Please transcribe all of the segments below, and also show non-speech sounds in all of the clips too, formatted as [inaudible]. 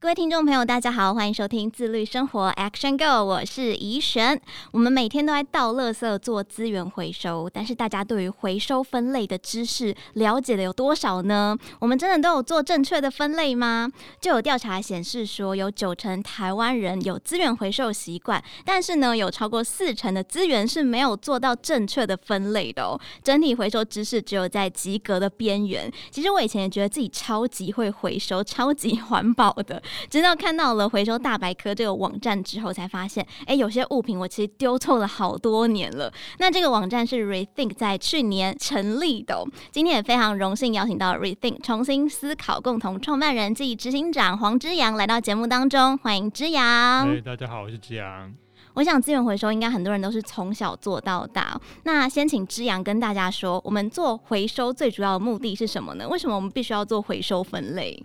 各位听众朋友，大家好，欢迎收听自律生活 Action Go，我是怡璇。我们每天都在倒垃圾做资源回收，但是大家对于回收分类的知识了解的有多少呢？我们真的都有做正确的分类吗？就有调查显示说，有九成台湾人有资源回收习惯，但是呢，有超过四成的资源是没有做到正确的分类的哦。整体回收知识只有在及格的边缘。其实我以前也觉得自己超级会回收，超级环保的。直到看到了回收大百科这个网站之后，才发现，哎，有些物品我其实丢错了好多年了。那这个网站是 Rethink 在去年成立的哦。今天也非常荣幸邀请到 Rethink 重新思考共同创办人暨执行长黄之阳来到节目当中，欢迎之扬。哎，大家好，我是之阳。我想资源回收应该很多人都是从小做到大。那先请之阳跟大家说，我们做回收最主要的目的是什么呢？为什么我们必须要做回收分类？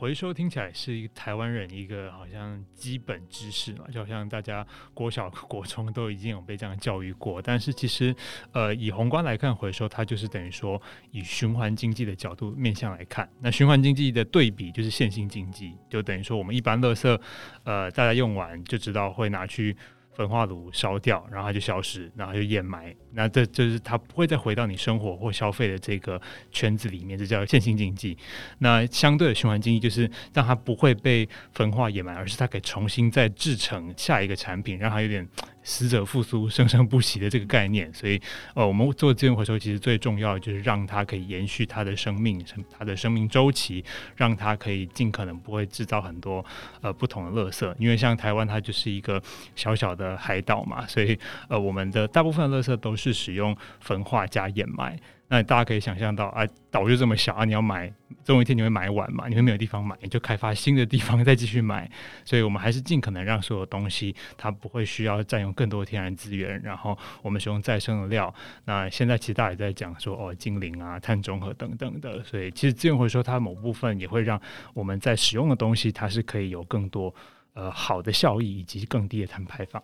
回收听起来是一个台湾人一个好像基本知识嘛，就好像大家国小、国中都已经有被这样教育过。但是其实，呃，以宏观来看，回收它就是等于说以循环经济的角度面向来看，那循环经济的对比就是线性经济，就等于说我们一般垃圾，呃，大家用完就知道会拿去。焚化炉烧掉，然后它就消失，然后就掩埋。那这就是它不会再回到你生活或消费的这个圈子里面，这叫线性经济。那相对的循环经济就是让它不会被焚化掩埋，而是它可以重新再制成下一个产品，让它有点。死者复苏、生生不息的这个概念，所以呃，我们做资源回收其实最重要就是让它可以延续它的生命、它的生命周期，让它可以尽可能不会制造很多呃不同的垃圾。因为像台湾，它就是一个小小的海岛嘛，所以呃，我们的大部分的垃圾都是使用焚化加掩埋。那大家可以想象到啊，岛就这么小啊，你要买，总有一天你会买完嘛，你会没有地方买，你就开发新的地方再继续买。所以我们还是尽可能让所有东西它不会需要占用更多天然资源，然后我们使用再生的料。那现在其实大家也在讲说哦，净零啊、碳中和等等的。所以其实资源回收它某部分也会让我们在使用的东西它是可以有更多呃好的效益以及更低的碳排放。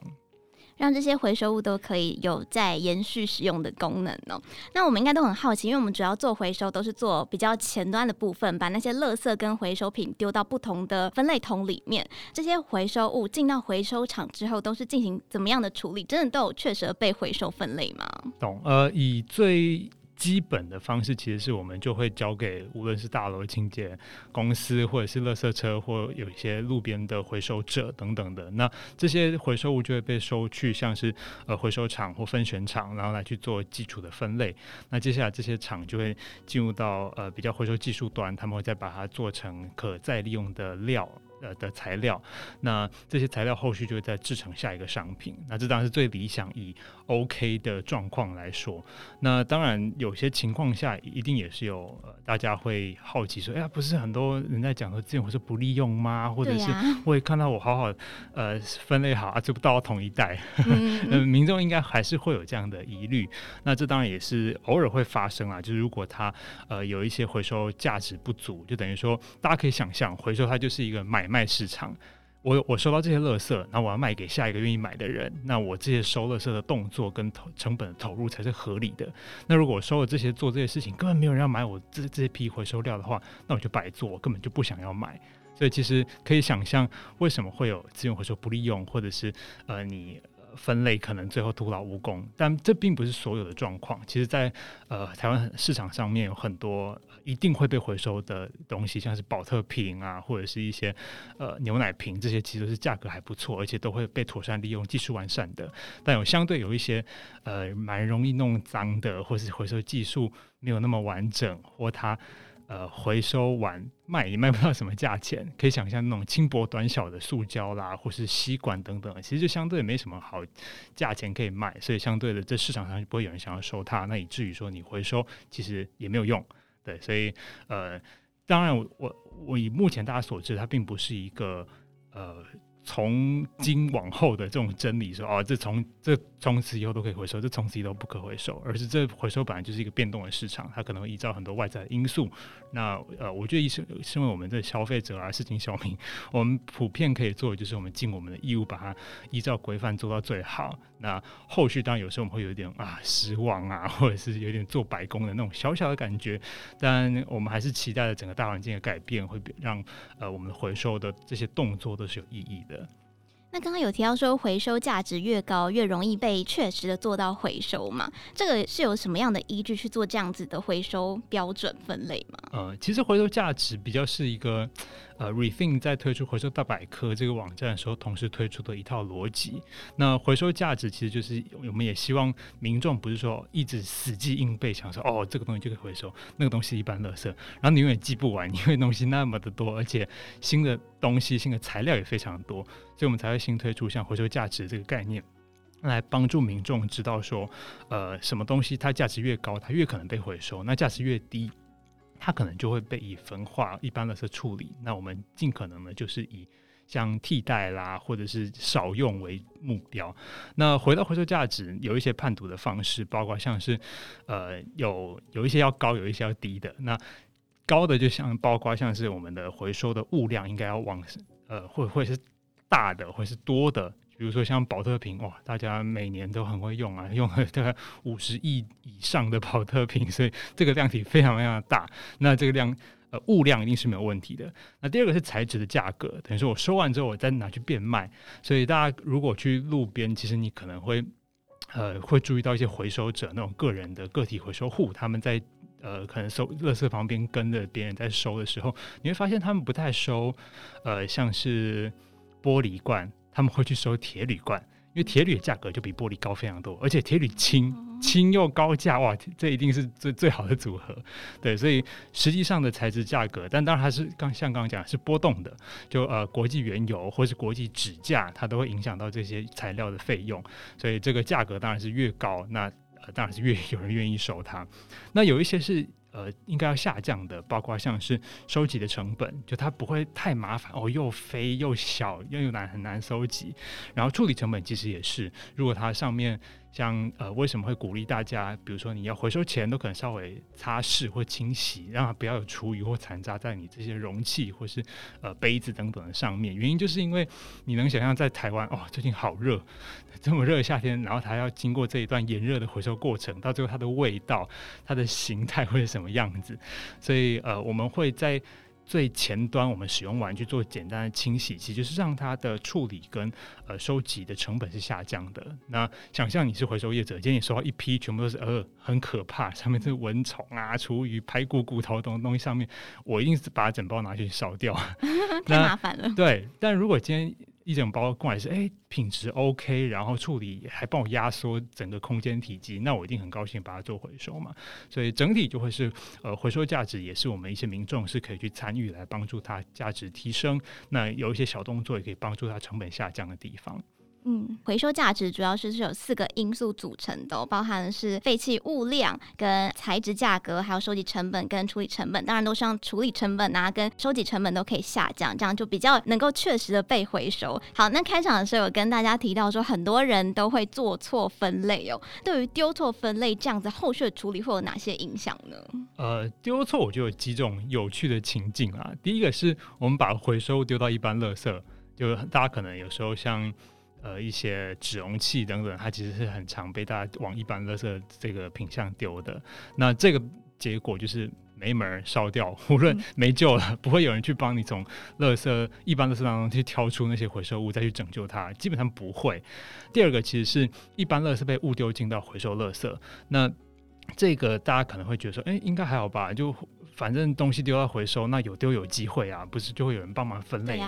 让这些回收物都可以有在延续使用的功能哦。那我们应该都很好奇，因为我们主要做回收都是做比较前端的部分，把那些垃圾跟回收品丢到不同的分类桶里面。这些回收物进到回收厂之后，都是进行怎么样的处理？真的都有确实被回收分类吗？懂。呃，以最基本的方式其实是我们就会交给无论是大楼清洁公司，或者是垃圾车，或有一些路边的回收者等等的。那这些回收物就会被收去，像是呃回收厂或分选厂，然后来去做基础的分类。那接下来这些厂就会进入到呃比较回收技术端，他们会再把它做成可再利用的料。呃的材料，那这些材料后续就会再制成下一个商品。那这当然是最理想以 OK 的状况来说。那当然有些情况下一定也是有呃大家会好奇说，哎呀，不是很多人在讲说资源回收不利用吗？或者是我也看到我好好呃分类好啊，这不到同一袋。嗯，嗯，[laughs] 民众应该还是会有这样的疑虑。那这当然也是偶尔会发生啊。就是如果它呃有一些回收价值不足，就等于说大家可以想象，回收它就是一个买。卖卖市场，我我收到这些垃圾，那我要卖给下一个愿意买的人，那我这些收垃圾的动作跟投成本的投入才是合理的。那如果我收了这些做这些事情，根本没有人要买我这这批回收料的话，那我就白做，根本就不想要买。所以其实可以想象，为什么会有资源回收不利用，或者是呃你。分类可能最后徒劳无功，但这并不是所有的状况。其实，在呃台湾市场上面有很多一定会被回收的东西，像是宝特瓶啊，或者是一些呃牛奶瓶，这些其实都是价格还不错，而且都会被妥善利用、技术完善的。但有相对有一些呃蛮容易弄脏的，或是回收技术没有那么完整，或它。呃，回收完卖也卖不到什么价钱，可以想象那种轻薄短小的塑胶啦，或是吸管等等，其实就相对没什么好价钱可以卖，所以相对的，这市场上就不会有人想要收它，那以至于说你回收其实也没有用，对，所以呃，当然我我以目前大家所知，它并不是一个呃。从今往后的这种真理说，哦，这从这从此以后都可以回收，这从此以后不可回收，而是这回收本来就是一个变动的市场，它可能会依照很多外在的因素。那呃，我觉得身身为我们的消费者啊，市井小民，我们普遍可以做的就是我们尽我们的义务，把它依照规范做到最好。那后续当然有时候我们会有一点啊失望啊，或者是有点做白工的那种小小的感觉，但我们还是期待着整个大环境的改变，会让呃我们回收的这些动作都是有意义的。那刚刚有提到说，回收价值越高，越容易被确实的做到回收嘛？这个是有什么样的依据去做这样子的回收标准分类吗？呃，其实回收价值比较是一个。呃，Rethink 在推出回收大百科这个网站的时候，同时推出的一套逻辑。那回收价值其实就是，我们也希望民众不是说一直死记硬背，想说哦，这个东西就可以回收，那个东西一般垃圾，然后你永远记不完，[laughs] 因为东西那么的多，而且新的东西、新的材料也非常多，所以我们才会新推出像回收价值这个概念，来帮助民众知道说，呃，什么东西它价值越高，它越可能被回收，那价值越低。它可能就会被以焚化一般垃圾处理，那我们尽可能的就是以像替代啦，或者是少用为目标。那回到回收价值，有一些判读的方式，包括像是呃有有一些要高，有一些要低的。那高的就像包括像是我们的回收的物量应该要往呃会会是大的，会是多的。比如说像宝特瓶哇，大家每年都很会用啊，用了大概五十亿以上的宝特瓶，所以这个量体非常非常大。那这个量呃物量一定是没有问题的。那第二个是材质的价格，等于说我收完之后我再拿去变卖。所以大家如果去路边，其实你可能会呃会注意到一些回收者那种个人的个体回收户，他们在呃可能收垃圾旁边跟着别人在收的时候，你会发现他们不太收呃像是玻璃罐。他们会去收铁铝罐，因为铁铝的价格就比玻璃高非常多，而且铁铝轻，轻又高价，哇，这一定是最最好的组合。对，所以实际上的材质价格，但当然还是刚像刚刚讲是波动的，就呃国际原油或是国际纸价，它都会影响到这些材料的费用，所以这个价格当然是越高，那呃当然是越有人愿意收它。那有一些是。呃，应该要下降的，包括像是收集的成本，就它不会太麻烦哦，又肥又小又又难很难收集，然后处理成本其实也是，如果它上面。像呃，为什么会鼓励大家？比如说你要回收前都可能稍微擦拭或清洗，让它不要有厨余或残渣在你这些容器或是呃杯子等等的上面。原因就是因为你能想象在台湾哦，最近好热，这么热的夏天，然后它要经过这一段炎热的回收过程，到最后它的味道、它的形态会是什么样子？所以呃，我们会在。最前端，我们使用完去做简单的清洗，其实就是让它的处理跟呃收集的成本是下降的。那想象你是回收业者，今天你收到一批全部都是呃很可怕，上面是蚊虫啊、厨余、排骨、骨头等东西，上面我一定是把整包拿去烧掉，[laughs] 太麻烦了。对，但如果今天。一整包过来是哎、品质 OK，然后处理还帮我压缩整个空间体积，那我一定很高兴把它做回收嘛。所以整体就会是呃回收价值也是我们一些民众是可以去参与来帮助它价值提升。那有一些小动作也可以帮助它成本下降的地方。嗯，回收价值主要是是有四个因素组成的，包含的是废弃物量、跟材质价格，还有收集成本跟处理成本。当然，都是让处理成本啊跟收集成本都可以下降，这样就比较能够确实的被回收。好，那开场的时候有跟大家提到说，很多人都会做错分类哦。对于丢错分类这样子，后续的处理会有哪些影响呢？呃，丢错我就有几种有趣的情境啊。第一个是我们把回收丢到一般垃圾，就大家可能有时候像。呃，一些纸容器等等，它其实是很常被大家往一般垃圾这个品相丢的。那这个结果就是没门烧掉，无论没救了，嗯、不会有人去帮你从垃圾一般垃圾当中去挑出那些回收物再去拯救它，基本上不会。第二个其实是一般垃圾被误丢进到回收垃圾，那这个大家可能会觉得说，哎、欸，应该还好吧？就反正东西丢到回收，那有丢有机会啊，不是就会有人帮忙分类？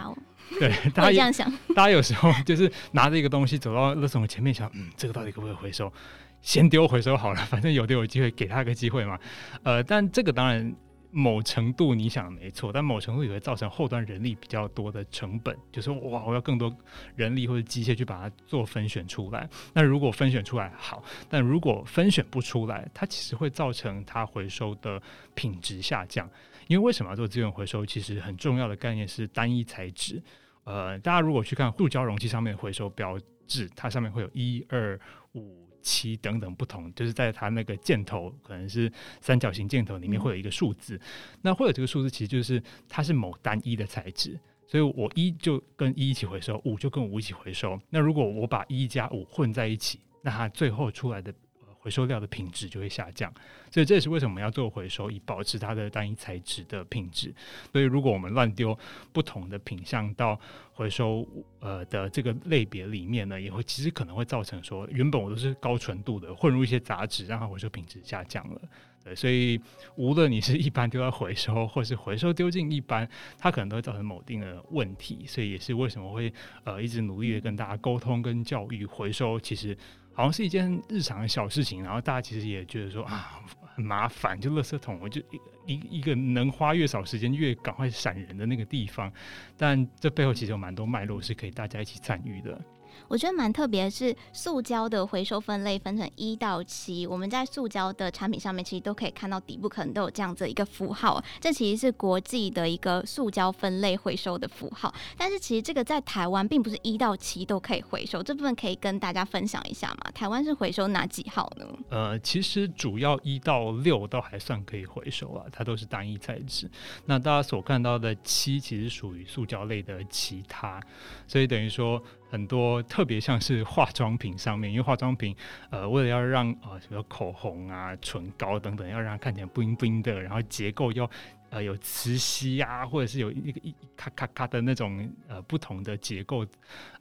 对，[laughs] 大家这样想，大家有时候就是拿着一个东西走到垃圾桶前面，想，嗯，这个到底可不可以回收？先丢回收好了，[laughs] 反正有丢有机会，给他个机会嘛。呃，但这个当然某程度你想没错，但某程度也会造成后端人力比较多的成本，就是哇，我要更多人力或者机械去把它做分选出来。那如果分选出来好，但如果分选不出来，它其实会造成它回收的品质下降。因为为什么要做资源回收？其实很重要的概念是单一材质。呃，大家如果去看塑胶容器上面的回收标志，它上面会有一二五七等等不同，就是在它那个箭头可能是三角形箭头里面会有一个数字，嗯、那会有这个数字，其实就是它是某单一的材质，所以我一就跟一一起回收，五就跟五一起回收。那如果我把一加五混在一起，那它最后出来的。回收料的品质就会下降，所以这也是为什么要做回收，以保持它的单一材质的品质。所以如果我们乱丢不同的品项到回收呃的这个类别里面呢，也会其实可能会造成说，原本我都是高纯度的，混入一些杂质，让它回收品质下降了。所以无论你是一般丢到回收，或是回收丢进一般，它可能都会造成某定的问题。所以也是为什么会呃一直努力的跟大家沟通跟教育，回收其实。好像是一件日常的小事情，然后大家其实也觉得说啊很麻烦，就垃圾桶，我就一一个能花越少时间越赶快闪人的那个地方，但这背后其实有蛮多脉络是可以大家一起参与的。我觉得蛮特别的是，塑胶的回收分类分成一到七。我们在塑胶的产品上面，其实都可以看到底部可能都有这样子一个符号。这其实是国际的一个塑胶分类回收的符号。但是其实这个在台湾并不是一到七都可以回收，这部分可以跟大家分享一下吗？台湾是回收哪几号呢？呃，其实主要一到六都还算可以回收啊，它都是单一材质。那大家所看到的七，其实属于塑胶类的其他，所以等于说。很多特别像是化妆品上面，因为化妆品，呃，为了要让呃，什么口红啊、唇膏等等，要让它看起来 bling bling 的，然后结构要。呃，有磁吸啊，或者是有一个一咔咔咔的那种呃不同的结构，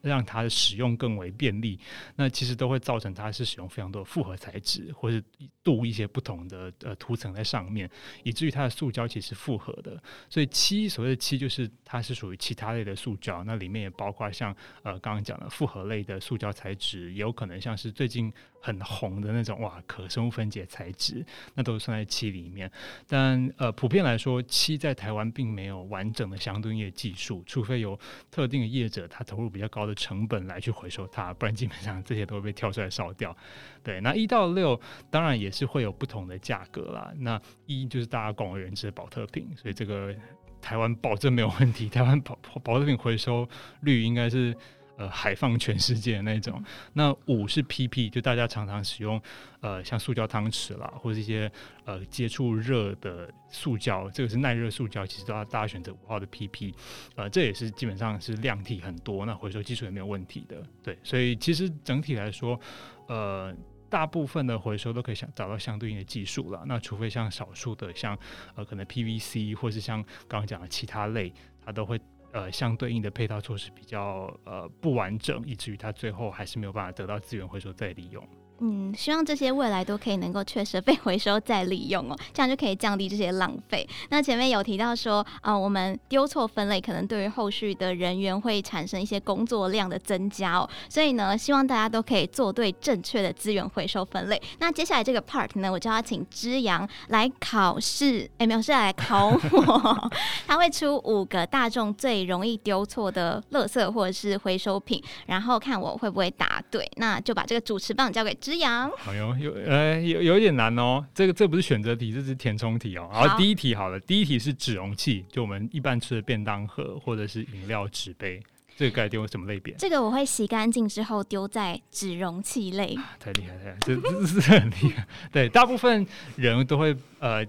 让它的使用更为便利。那其实都会造成它是使用非常多的复合材质，或是镀一些不同的呃涂层在上面，以至于它的塑胶其实复合的。所以漆所谓的漆就是它是属于其他类的塑胶，那里面也包括像呃刚刚讲的复合类的塑胶材质，也有可能像是最近。很红的那种哇，可生物分解材质，那都算在漆里面。但呃，普遍来说，七在台湾并没有完整的相对应的技术，除非有特定的业者，他投入比较高的成本来去回收它，不然基本上这些都会被跳出来烧掉。对，那一到六当然也是会有不同的价格啦。那一就是大家广为人知的保特瓶，所以这个台湾保证没有问题。台湾保保特瓶回收率应该是。呃，海放全世界的那种。[laughs] 那五是 PP，就大家常常使用，呃，像塑胶汤匙啦，或者一些呃接触热的塑胶，这个是耐热塑胶，其实都要大家选择五号的 PP。呃，这也是基本上是量体很多，那回收技术也没有问题的。对，所以其实整体来说，呃，大部分的回收都可以想找到相对应的技术了。那除非像少数的，像呃可能 PVC 或是像刚刚讲的其他类，它都会。呃，相对应的配套措施比较呃不完整，以至于它最后还是没有办法得到资源回收再利用。嗯，希望这些未来都可以能够确实被回收再利用哦，[laughs] 这样就可以降低这些浪费。那前面有提到说，啊、呃，我们丢错分类，可能对于后续的人员会产生一些工作量的增加哦。所以呢，希望大家都可以做对正确的资源回收分类。那接下来这个 part 呢，我就要请之阳来考试，哎、没有，是来考我。[laughs] 他会出五个大众最容易丢错的垃圾或者是回收品，然后看我会不会答对。那就把这个主持棒交给。之扬，好哟，有呃有有一点难哦。这个这不是选择题，这是填充题哦。然后第一题好了，第一题是纸容器，就我们一般吃的便当盒或者是饮料纸杯，这个该丢什么类别？这个我会洗干净之后丢在纸容器类。啊、太厉害了，这这是很厉害。[laughs] 对，大部分人都会呃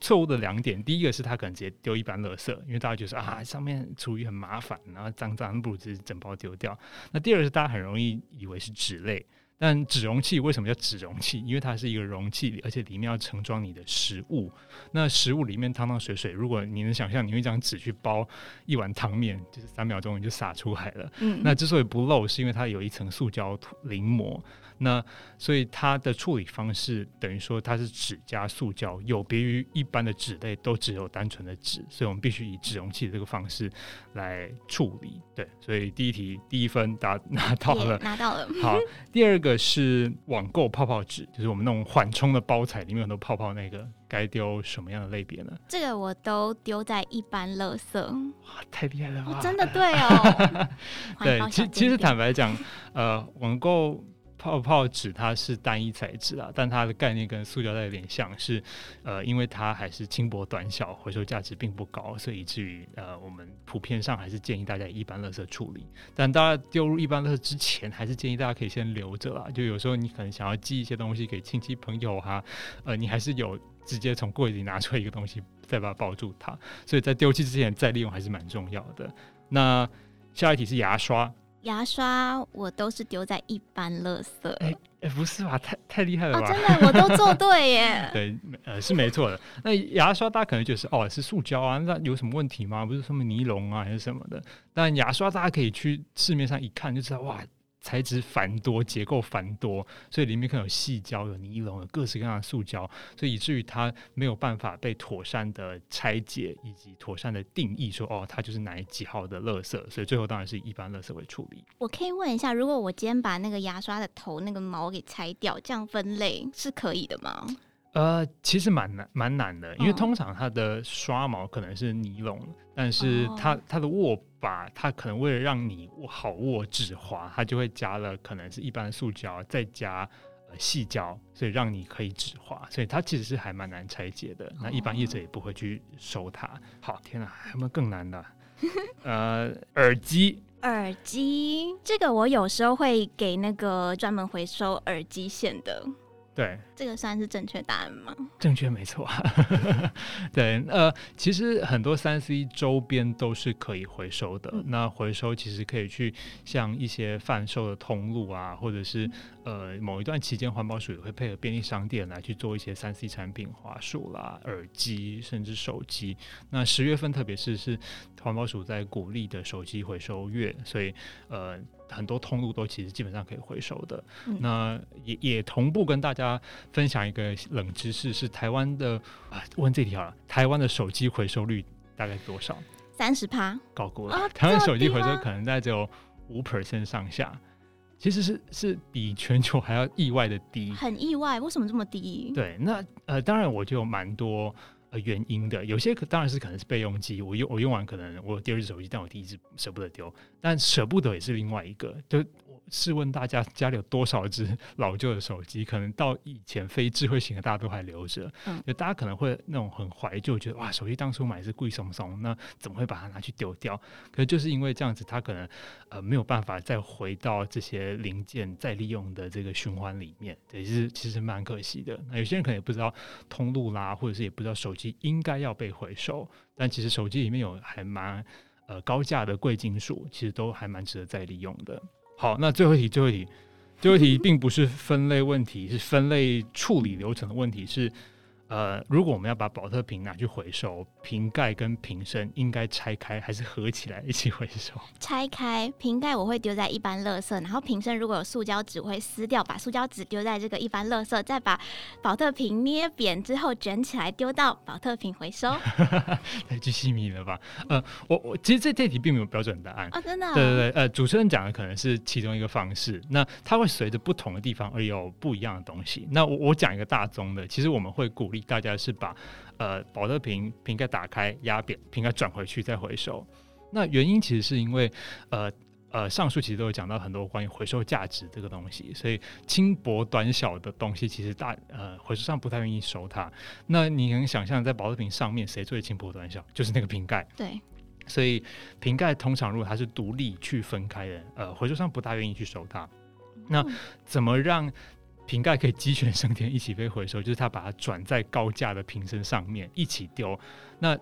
错误的两点，第一个是他可能直接丢一般垃圾，因为大家觉得啊上面处理很麻烦，然后脏脏不如直接整包丢掉。那第二个是大家很容易以为是纸类。但纸容器为什么叫纸容器？因为它是一个容器，而且里面要盛装你的食物。那食物里面汤汤水水，如果你能想象，你用一张纸去包一碗汤面，就是三秒钟你就洒出来了。嗯。那之所以不漏，是因为它有一层塑胶淋膜。那所以它的处理方式等于说它是纸加塑胶，有别于一般的纸类都只有单纯的纸，所以我们必须以纸容器的这个方式来处理。对，所以第一题第一分答拿到了，拿到了。好，第二个是网购泡泡纸，就是我们那种缓冲的包材里面有很多泡泡，那个该丢什么样的类别呢？这个我都丢在一般垃圾。哇，太厉害了！哦，真的对哦。[laughs] [laughs] 对，其其实坦白讲，呃，网购。泡泡纸它是单一材质啊，但它的概念跟塑胶袋有点像是，呃，因为它还是轻薄短小，回收价值并不高，所以以至于呃，我们普遍上还是建议大家一般垃圾处理。但大家丢入一般垃圾之前，还是建议大家可以先留着啦。就有时候你可能想要寄一些东西给亲戚朋友哈，呃，你还是有直接从柜子里拿出来一个东西，再把它包住它。所以在丢弃之前再利用还是蛮重要的。那下一题是牙刷。牙刷我都是丢在一般垃圾。哎、欸欸，不是吧？太太厉害了吧？哦，真的，我都做对耶。[laughs] 对，呃，是没错的。那牙刷大家可能就是哦，是塑胶啊，那有什么问题吗？不是什么尼龙啊，还是什么的？但牙刷大家可以去市面上一看就知道，哇。材质繁多，结构繁多，所以里面可能有细胶、有尼龙、有各式各样的塑胶，所以以至于它没有办法被妥善的拆解以及妥善的定义说，哦，它就是哪几号的垃圾，所以最后当然是一般垃圾为处理。我可以问一下，如果我今天把那个牙刷的头那个毛给拆掉，这样分类是可以的吗？呃，其实蛮难，蛮难的，因为通常它的刷毛可能是尼龙，但是它它的握把，它可能为了让你握好握指滑，它就会加了可能是一般的塑胶，再加细胶，所以让你可以指滑，所以它其实是还蛮难拆解的。那一般业者也不会去收它。好，天哪，还有没有更难的？[laughs] 呃，耳机，耳机，这个我有时候会给那个专门回收耳机线的。对，这个算是正确答案吗？正确，没错。[laughs] 对，呃，其实很多三 C 周边都是可以回收的。嗯、那回收其实可以去像一些贩售的通路啊，或者是呃某一段期间，环保署也会配合便利商店来去做一些三 C 产品，华数啦、耳机，甚至手机。那十月份，特别是是环保署在鼓励的手机回收月，所以呃。很多通路都其实基本上可以回收的。嗯、那也也同步跟大家分享一个冷知识，是台湾的啊，问这题好了，台湾的手机回收率大概多少？三十趴，高估了。哦、台湾手机回收可能在只有五 percent 上下，其实是是比全球还要意外的低。很意外，为什么这么低？对，那呃，当然我就有蛮多。呃，原因的有些可当然是可能是备用机，我用我用完可能我有第二只手机，但我第一只舍不得丢，但舍不得也是另外一个，就。试问大家家里有多少只老旧的手机？可能到以前非智慧型的，大家都还留着。嗯，就大家可能会那种很怀旧，觉得哇，手机当初买是贵松松，那怎么会把它拿去丢掉？可是就是因为这样子，它可能呃没有办法再回到这些零件再利用的这个循环里面，对，是其实蛮可惜的。那有些人可能也不知道通路啦，或者是也不知道手机应该要被回收，但其实手机里面有还蛮呃高价的贵金属，其实都还蛮值得再利用的。好，那最后一题，最后一题，最后一题并不是分类问题，是分类处理流程的问题，是。呃，如果我们要把保特瓶拿去回收，瓶盖跟瓶身应该拆开还是合起来一起回收？[laughs] 拆开，瓶盖我会丢在一般垃圾，然后瓶身如果有塑胶纸，我会撕掉，把塑胶纸丢在这个一般垃圾，再把宝特瓶捏扁之后卷起来丢到宝特瓶回收。[laughs] 太具细密了吧？呃，我我其实这这题并没有标准答案哦，真的、哦。对对对，呃，主持人讲的可能是其中一个方式，那它会随着不同的地方而有不一样的东西。那我我讲一个大宗的，其实我们会鼓励。大家是把呃保特瓶瓶盖打开压扁，瓶盖转回去再回收。那原因其实是因为呃呃上述其实都有讲到很多关于回收价值这个东西，所以轻薄短小的东西其实大呃回收商不太愿意收它。那你能想象在保特瓶上面谁最轻薄短小？就是那个瓶盖。对。所以瓶盖通常如果它是独立去分开的，呃回收商不大愿意去收它。那怎么让？瓶盖可以鸡犬升天，一起被回收，[laughs] 就是他把它转在高价的瓶身上面一起丢。那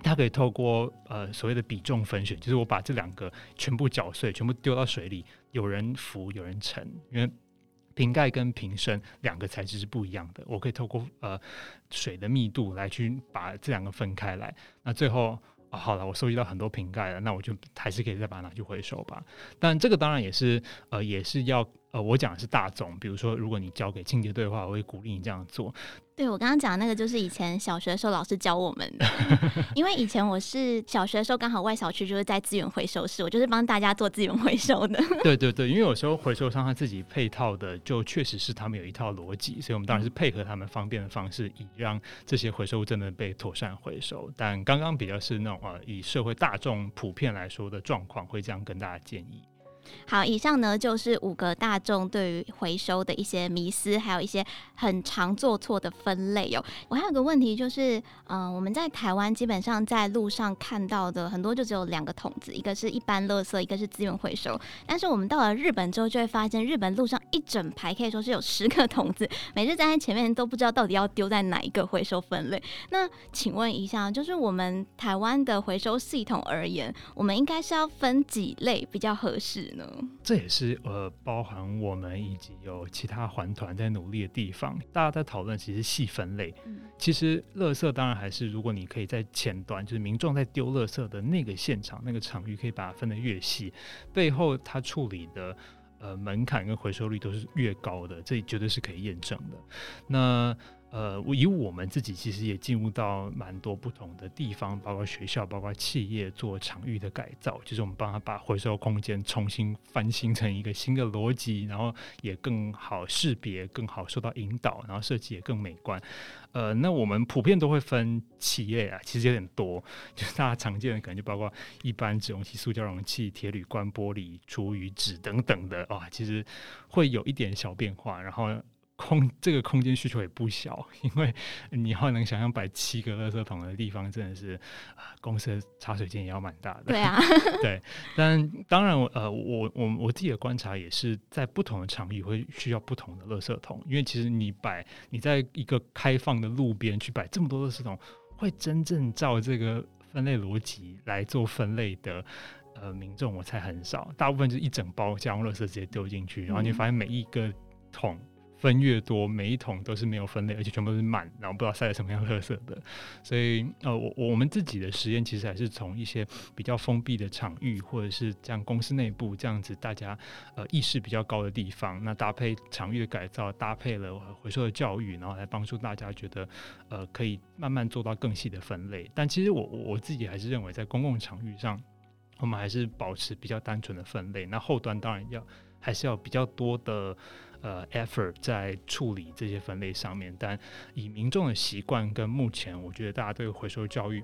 它可以透过呃所谓的比重分选，就是我把这两个全部搅碎，全部丢到水里，有人浮，有人沉。因为瓶盖跟瓶身两个材质是不一样的，我可以透过呃水的密度来去把这两个分开来。那最后。好了，我收集到很多瓶盖了，那我就还是可以再把它拿去回收吧。但这个当然也是，呃，也是要，呃，我讲的是大众，比如说，如果你交给清洁队的话，我会鼓励你这样做。对，我刚刚讲的那个就是以前小学的时候老师教我们的，[laughs] 因为以前我是小学的时候刚好外小区就是在资源回收室，我就是帮大家做资源回收的。[laughs] 对对对，因为有时候回收商他自己配套的就确实是他们有一套逻辑，所以我们当然是配合他们方便的方式，以让这些回收物真的被妥善回收。但刚刚比较是那种呃，以社会大众普遍来说的状况，会这样跟大家建议。好，以上呢就是五个大众对于回收的一些迷思，还有一些很常做错的分类哦。我还有个问题就是，嗯、我们在台湾基本上在路上看到的很多就只有两个桶子，一个是一般垃圾，一个是资源回收。但是我们到了日本之后，就会发现日本路上一整排可以说是有十个桶子，每次站在前面都不知道到底要丢在哪一个回收分类。那请问一下，就是我们台湾的回收系统而言，我们应该是要分几类比较合适？这也是呃，包含我们以及有其他环团在努力的地方。大家在讨论其实细分类，嗯、其实垃圾当然还是，如果你可以在前端，就是民众在丢垃圾的那个现场、那个场域，可以把它分得越细，背后它处理的呃门槛跟回收率都是越高的，这绝对是可以验证的。那呃，以我们自己其实也进入到蛮多不同的地方，包括学校、包括企业做场域的改造，就是我们帮他把回收空间重新翻新成一个新的逻辑，然后也更好识别、更好受到引导，然后设计也更美观。呃，那我们普遍都会分企业啊，其实有点多，就是大家常见的可能就包括一般纸容器、塑胶容器、铁铝罐、玻璃、厨余纸等等的啊，其实会有一点小变化，然后。空 [laughs] 这个空间需求也不小，因为你要能想象摆七个垃圾桶的地方，真的是公司的茶水间也要蛮大的。对啊，[laughs] 对。但当然，呃，我我我自己的观察也是在不同的场域会需要不同的垃圾桶，因为其实你摆你在一个开放的路边去摆这么多垃圾桶，会真正照这个分类逻辑来做分类的呃民众，我猜很少。大部分就是一整包家用垃圾直接丢进去，然后你发现每一个桶。分越多，每一桶都是没有分类，而且全部都是满，然后不知道塞了什么样垃圾的。所以，呃，我我们自己的实验其实还是从一些比较封闭的场域，或者是像公司内部这样子，大家呃意识比较高的地方，那搭配场域的改造，搭配了回收的教育，然后来帮助大家觉得呃可以慢慢做到更细的分类。但其实我我自己还是认为，在公共场域上，我们还是保持比较单纯的分类。那后端当然要还是要比较多的。呃，effort 在处理这些分类上面，但以民众的习惯跟目前，我觉得大家对回收教育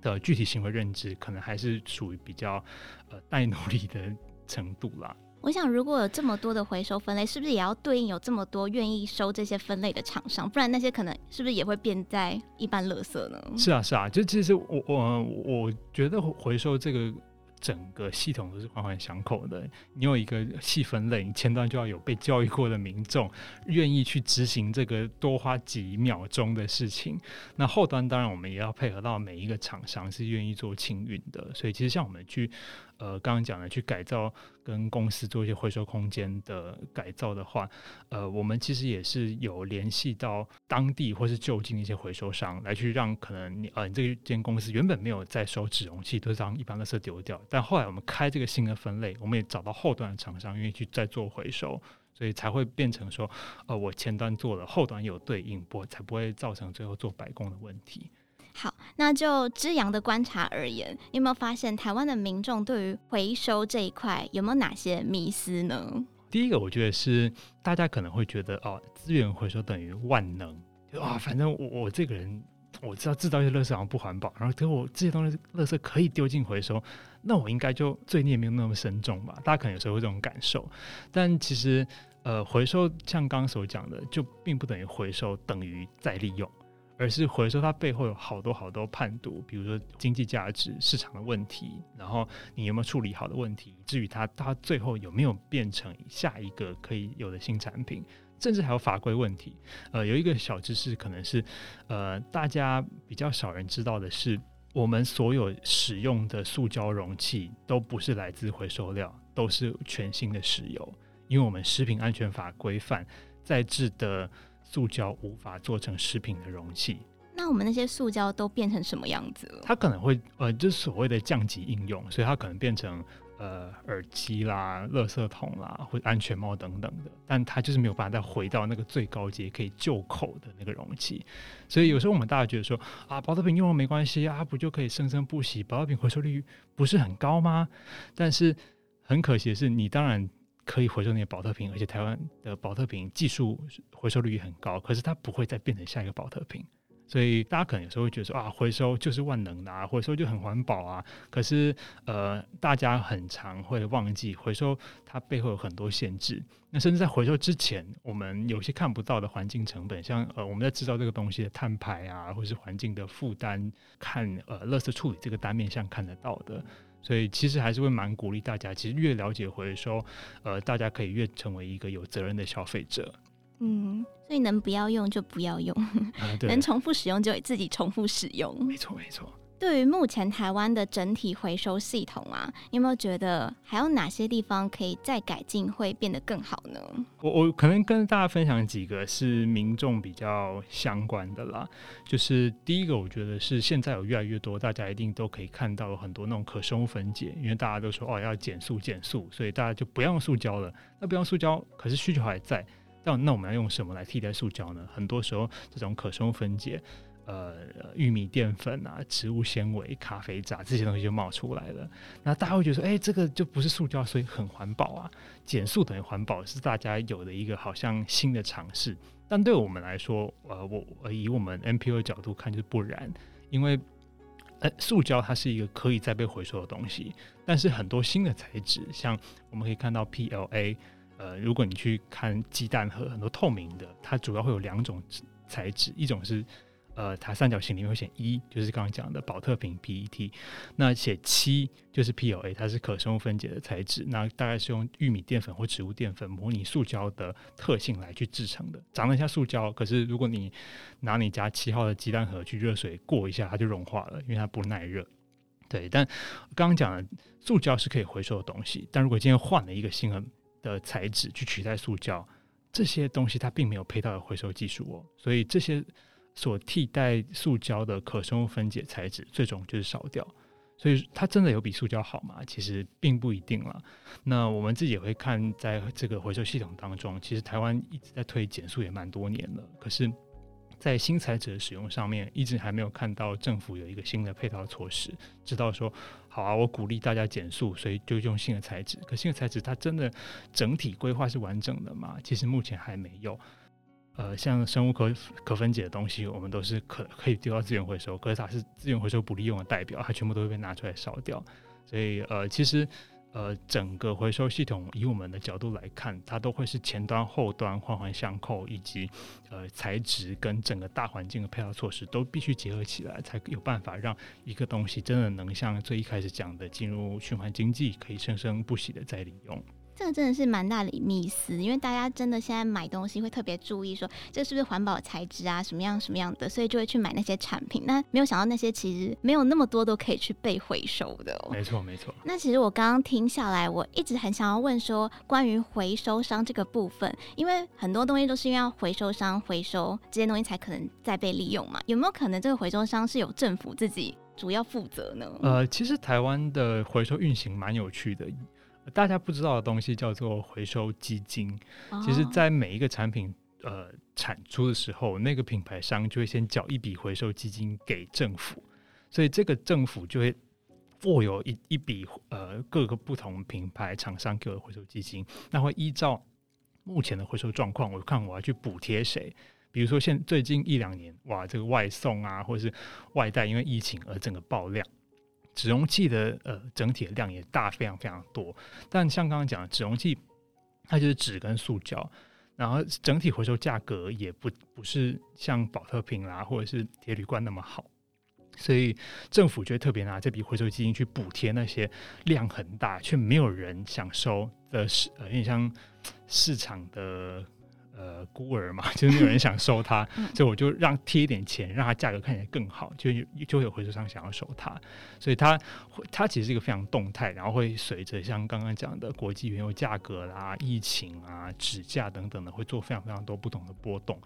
的具体行为认知，可能还是属于比较呃待努力的程度啦。我想，如果有这么多的回收分类，是不是也要对应有这么多愿意收这些分类的厂商？不然那些可能是不是也会变在一般垃圾呢？是啊，是啊，就其实我我我觉得回收这个。整个系统都是环环相扣的。你有一个细分类，你前端就要有被教育过的民众，愿意去执行这个多花几秒钟的事情。那后端当然我们也要配合到每一个厂商是愿意做清运的。所以其实像我们去。呃，刚刚讲的去改造跟公司做一些回收空间的改造的话，呃，我们其实也是有联系到当地或是就近的一些回收商，来去让可能你呃你这间公司原本没有在收纸容器，都是让一般垃圾丢掉，但后来我们开这个新的分类，我们也找到后端的厂商愿意去再做回收，所以才会变成说，呃，我前端做了，后端有对应，不才不会造成最后做白工的问题。好，那就之阳的观察而言，你有没有发现台湾的民众对于回收这一块有没有哪些迷思呢？第一个，我觉得是大家可能会觉得哦，资源回收等于万能，啊，反正我我这个人我知道制造一些垃圾好像不环保，然后等我这些东西垃圾可以丢进回收，那我应该就罪孽没有那么深重吧？大家可能有时候会这种感受，但其实呃，回收像刚刚所讲的，就并不等于回收等于再利用。而是回收，它背后有好多好多判读，比如说经济价值、市场的问题，然后你有没有处理好的问题，至于它它最后有没有变成下一个可以有的新产品，甚至还有法规问题。呃，有一个小知识，可能是呃大家比较少人知道的是，我们所有使用的塑胶容器都不是来自回收料，都是全新的石油，因为我们食品安全法规范在制的。塑胶无法做成食品的容器，那我们那些塑胶都变成什么样子了？它可能会呃，就是所谓的降级应用，所以它可能变成呃耳机啦、垃圾桶啦，或者安全帽等等的。但它就是没有办法再回到那个最高阶可以就口的那个容器。所以有时候我们大家觉得说啊，保特瓶用了没关系啊，不就可以生生不息？保特瓶回收率不是很高吗？但是很可惜的是，你当然。可以回收那些宝特瓶，而且台湾的宝特瓶技术回收率也很高，可是它不会再变成下一个宝特瓶。所以大家可能有时候会觉得说啊，回收就是万能的啊，回收就很环保啊。可是呃，大家很常会忘记回收它背后有很多限制。那甚至在回收之前，我们有些看不到的环境成本，像呃我们在制造这个东西的碳排啊，或是环境的负担，看呃垃圾处理这个单面向看得到的。所以其实还是会蛮鼓励大家，其实越了解回收，呃，大家可以越成为一个有责任的消费者。嗯，所以能不要用就不要用，[laughs] 啊、能重复使用就自己重复使用。没错，没错。对于目前台湾的整体回收系统啊，你有没有觉得还有哪些地方可以再改进，会变得更好呢？我我可能跟大家分享几个是民众比较相关的啦。就是第一个，我觉得是现在有越来越多，大家一定都可以看到很多那种可生物分解，因为大家都说哦要减速减速，所以大家就不要用塑胶了。那不用塑胶，可是需求还在。那那我们要用什么来替代塑胶呢？很多时候，这种可生物分解，呃，玉米淀粉啊、植物纤维、咖啡渣这些东西就冒出来了。那大家会觉得说，哎、这个就不是塑胶，所以很环保啊。减塑等于环保，是大家有的一个好像新的尝试。但对我们来说，呃，我以我们 NPO 的角度看，就是不然，因为呃，塑胶它是一个可以再被回收的东西，但是很多新的材质，像我们可以看到 PLA。呃，如果你去看鸡蛋盒，很多透明的，它主要会有两种材质，一种是呃，它三角形里面会写一，就是刚刚讲的宝特瓶 PET，那写七就是 PLA，它是可生物分解的材质，那大概是用玉米淀粉或植物淀粉模拟塑胶的特性来去制成的，长得像塑胶，可是如果你拿你家七号的鸡蛋盒去热水过一下，它就融化了，因为它不耐热。对，但刚刚讲的塑胶是可以回收的东西，但如果今天换了一个新的。的材质去取代塑胶，这些东西它并没有配套的回收技术哦，所以这些所替代塑胶的可生物分解材质，最终就是烧掉。所以它真的有比塑胶好吗？其实并不一定了。那我们自己也会看，在这个回收系统当中，其实台湾一直在推减塑也蛮多年了，可是。在新材质的使用上面，一直还没有看到政府有一个新的配套措施，知道说好啊，我鼓励大家减塑，所以就用新的材质。可新的材质它真的整体规划是完整的吗？其实目前还没有。呃，像生物可可分解的东西，我们都是可可以丢到资源回收，可是它是资源回收不利用的代表，它全部都会被拿出来烧掉。所以呃，其实。呃，整个回收系统以我们的角度来看，它都会是前端、后端环环相扣，以及呃材质跟整个大环境的配套措施都必须结合起来，才有办法让一个东西真的能像最一开始讲的进入循环经济，可以生生不息的再利用。这个真的是蛮大的迷思，因为大家真的现在买东西会特别注意说，这是不是环保材质啊，什么样什么样的，所以就会去买那些产品。那没有想到那些其实没有那么多都可以去被回收的哦。没错没错。那其实我刚刚听下来，我一直很想要问说，关于回收商这个部分，因为很多东西都是因为要回收商回收这些东西才可能再被利用嘛。有没有可能这个回收商是有政府自己主要负责呢？呃，其实台湾的回收运行蛮有趣的。大家不知道的东西叫做回收基金。其实，在每一个产品呃产出的时候，那个品牌商就会先缴一笔回收基金给政府，所以这个政府就会握有一一笔呃各个不同品牌厂商给的回收基金，那会依照目前的回收状况，我看我要去补贴谁。比如说，现最近一两年，哇，这个外送啊，或者是外带，因为疫情而整个爆量。纸容器的呃整体的量也大，非常非常多。但像刚刚讲的纸容器，它就是纸跟塑胶，然后整体回收价格也不不是像宝特瓶啦或者是铁铝罐那么好，所以政府就会特别拿这笔回收基金去补贴那些量很大却没有人想收的市呃，有点像市场的。呃，孤儿嘛，[laughs] 就是没有人想收它，所以我就让贴一点钱，让它价格看起来更好，就有就会有回收商想要收它，所以它它其实是一个非常动态，然后会随着像刚刚讲的国际原油价格啦、疫情啊、纸价等等的，会做非常非常多不同的波动。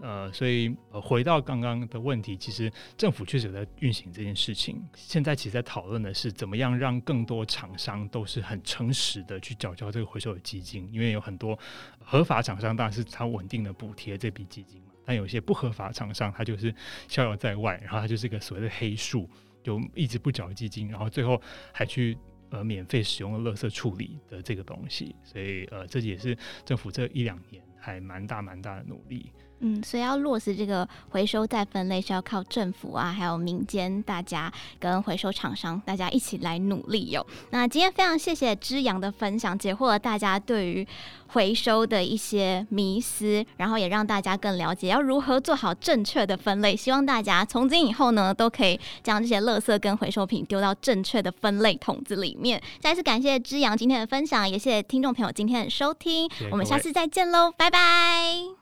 呃，所以呃，回到刚刚的问题，其实政府确实有在运行这件事情。现在其实在讨论的是怎么样让更多厂商都是很诚实的去缴交这个回收的基金，因为有很多合法厂商当然是。它稳定的补贴这笔基金嘛，但有些不合法厂商，他就是逍遥在外，然后他就是个所谓的黑数，就一直不缴基金，然后最后还去呃免费使用了垃圾处理的这个东西，所以呃这也是政府这一两年还蛮大蛮大的努力。嗯，所以要落实这个回收再分类，是要靠政府啊，还有民间大家跟回收厂商大家一起来努力哟。那今天非常谢谢之阳的分享，解惑了大家对于回收的一些迷思，然后也让大家更了解要如何做好正确的分类。希望大家从今以后呢，都可以将这些垃圾跟回收品丢到正确的分类桶子里面。再次感谢之阳今天的分享，也谢谢听众朋友今天的收听，谢谢，我们下次再见喽，拜拜。